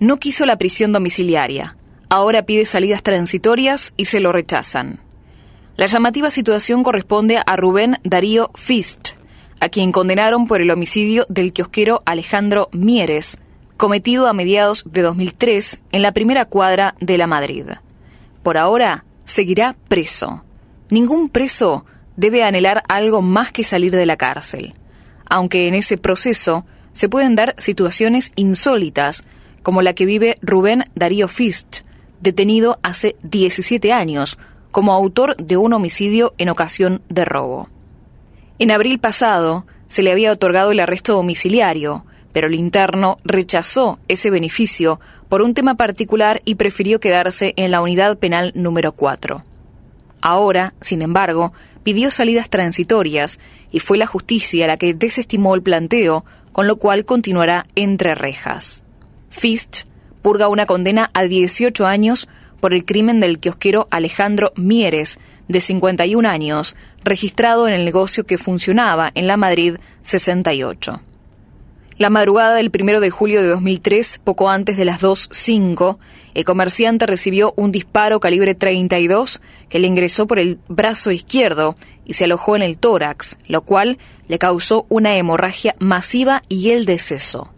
No quiso la prisión domiciliaria. Ahora pide salidas transitorias y se lo rechazan. La llamativa situación corresponde a Rubén Darío Fist, a quien condenaron por el homicidio del kiosquero Alejandro Mieres, cometido a mediados de 2003 en la primera cuadra de la Madrid. Por ahora, seguirá preso. Ningún preso debe anhelar algo más que salir de la cárcel, aunque en ese proceso se pueden dar situaciones insólitas, como la que vive Rubén Darío Fist, detenido hace 17 años como autor de un homicidio en ocasión de robo. En abril pasado se le había otorgado el arresto domiciliario, pero el interno rechazó ese beneficio por un tema particular y prefirió quedarse en la unidad penal número 4. Ahora, sin embargo, pidió salidas transitorias y fue la justicia la que desestimó el planteo, con lo cual continuará entre rejas. Fist purga una condena a 18 años por el crimen del kiosquero Alejandro Mieres, de 51 años, registrado en el negocio que funcionaba en la Madrid 68. La madrugada del 1 de julio de 2003, poco antes de las 2.05, el comerciante recibió un disparo calibre 32 que le ingresó por el brazo izquierdo y se alojó en el tórax, lo cual le causó una hemorragia masiva y el deceso.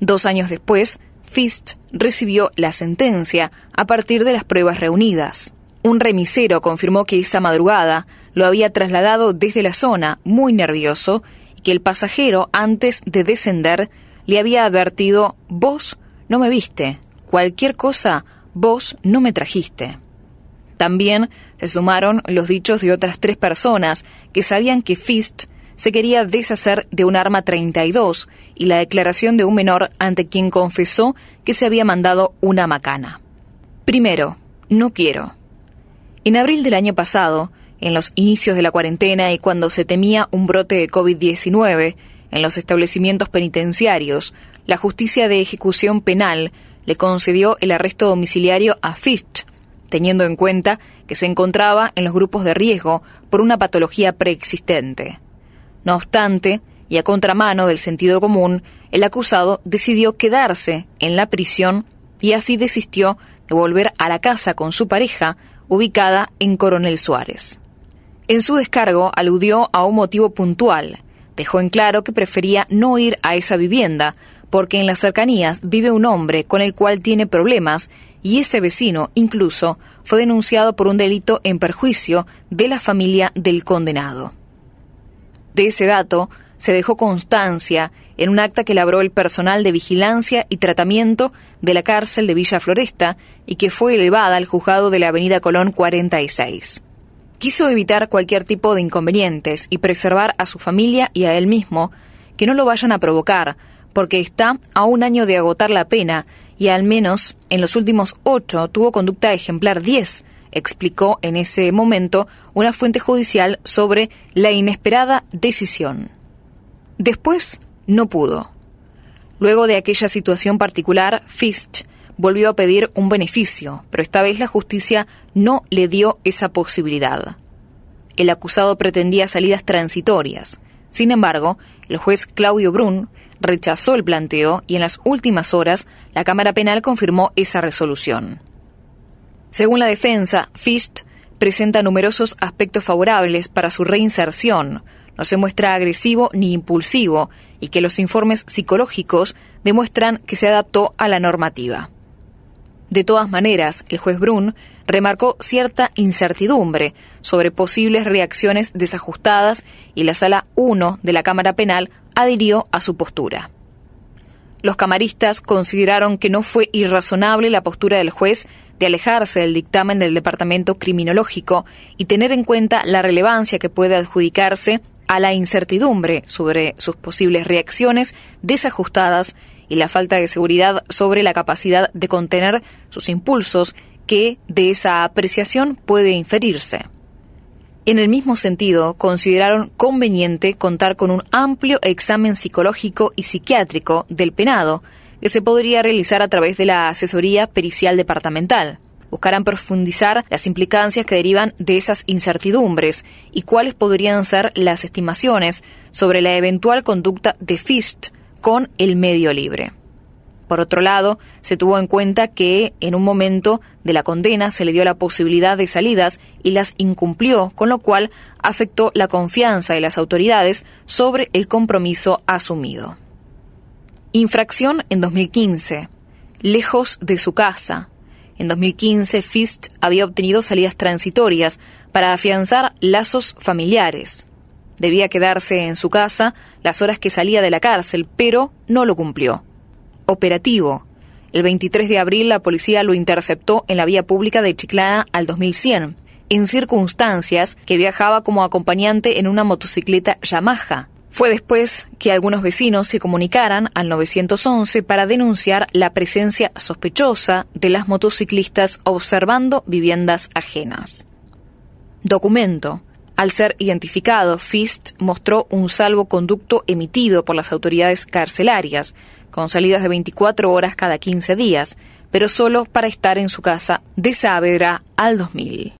Dos años después, Fist recibió la sentencia a partir de las pruebas reunidas. Un remisero confirmó que esa madrugada lo había trasladado desde la zona, muy nervioso, y que el pasajero, antes de descender, le había advertido Vos no me viste, cualquier cosa, vos no me trajiste. También se sumaron los dichos de otras tres personas que sabían que Fist se quería deshacer de un arma 32 y la declaración de un menor ante quien confesó que se había mandado una macana. Primero, no quiero. En abril del año pasado, en los inicios de la cuarentena y cuando se temía un brote de COVID-19 en los establecimientos penitenciarios, la Justicia de Ejecución Penal le concedió el arresto domiciliario a Fitch, teniendo en cuenta que se encontraba en los grupos de riesgo por una patología preexistente. No obstante, y a contramano del sentido común, el acusado decidió quedarse en la prisión y así desistió de volver a la casa con su pareja, ubicada en Coronel Suárez. En su descargo aludió a un motivo puntual. Dejó en claro que prefería no ir a esa vivienda, porque en las cercanías vive un hombre con el cual tiene problemas y ese vecino incluso fue denunciado por un delito en perjuicio de la familia del condenado. De ese dato se dejó constancia en un acta que elaboró el personal de vigilancia y tratamiento de la cárcel de Villa Floresta y que fue elevada al juzgado de la Avenida Colón 46. Quiso evitar cualquier tipo de inconvenientes y preservar a su familia y a él mismo que no lo vayan a provocar, porque está a un año de agotar la pena y al menos en los últimos ocho tuvo conducta ejemplar 10, explicó en ese momento una fuente judicial sobre la inesperada decisión. Después no pudo. Luego de aquella situación particular, Fist volvió a pedir un beneficio, pero esta vez la justicia no le dio esa posibilidad. El acusado pretendía salidas transitorias. Sin embargo, el juez Claudio Brun rechazó el planteo y en las últimas horas la Cámara Penal confirmó esa resolución. Según la defensa, Fist presenta numerosos aspectos favorables para su reinserción, no se muestra agresivo ni impulsivo y que los informes psicológicos demuestran que se adaptó a la normativa. De todas maneras, el juez Brun remarcó cierta incertidumbre sobre posibles reacciones desajustadas y la sala 1 de la Cámara Penal adhirió a su postura. Los camaristas consideraron que no fue irrazonable la postura del juez de alejarse del dictamen del Departamento Criminológico y tener en cuenta la relevancia que puede adjudicarse a la incertidumbre sobre sus posibles reacciones desajustadas y la falta de seguridad sobre la capacidad de contener sus impulsos que de esa apreciación puede inferirse. En el mismo sentido, consideraron conveniente contar con un amplio examen psicológico y psiquiátrico del penado, que se podría realizar a través de la asesoría pericial departamental. Buscarán profundizar las implicancias que derivan de esas incertidumbres y cuáles podrían ser las estimaciones sobre la eventual conducta de Fist con el medio libre. Por otro lado, se tuvo en cuenta que en un momento de la condena se le dio la posibilidad de salidas y las incumplió, con lo cual afectó la confianza de las autoridades sobre el compromiso asumido. Infracción en 2015. Lejos de su casa. En 2015, Fist había obtenido salidas transitorias para afianzar lazos familiares. Debía quedarse en su casa las horas que salía de la cárcel, pero no lo cumplió operativo. El 23 de abril la policía lo interceptó en la vía pública de Chiclana al 2100, en circunstancias que viajaba como acompañante en una motocicleta Yamaha. Fue después que algunos vecinos se comunicaran al 911 para denunciar la presencia sospechosa de las motociclistas observando viviendas ajenas. Documento. Al ser identificado, Fist mostró un salvoconducto emitido por las autoridades carcelarias, con salidas de 24 horas cada 15 días, pero solo para estar en su casa de Saavedra al 2000.